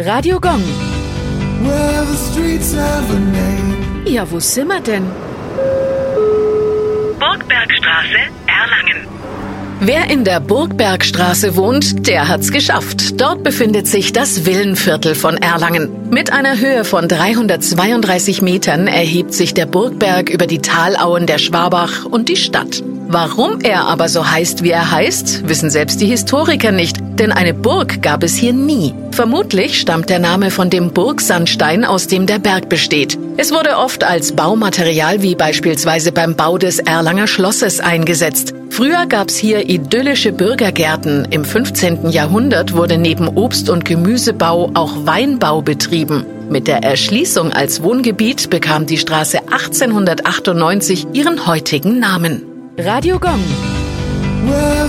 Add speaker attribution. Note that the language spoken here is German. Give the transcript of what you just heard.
Speaker 1: Radio Gong. Ja, wo sind wir denn?
Speaker 2: Burgbergstraße, Erlangen.
Speaker 1: Wer in der Burgbergstraße wohnt, der hat's geschafft. Dort befindet sich das Villenviertel von Erlangen. Mit einer Höhe von 332 Metern erhebt sich der Burgberg über die Talauen der Schwabach und die Stadt. Warum er aber so heißt, wie er heißt, wissen selbst die Historiker nicht, denn eine Burg gab es hier nie. Vermutlich stammt der Name von dem Burgsandstein, aus dem der Berg besteht. Es wurde oft als Baumaterial wie beispielsweise beim Bau des Erlanger Schlosses eingesetzt. Früher gab's hier idyllische Bürgergärten. Im 15. Jahrhundert wurde neben Obst- und Gemüsebau auch Weinbau betrieben. Mit der Erschließung als Wohngebiet bekam die Straße 1898 ihren heutigen Namen. Radio Gong.
Speaker 3: Well,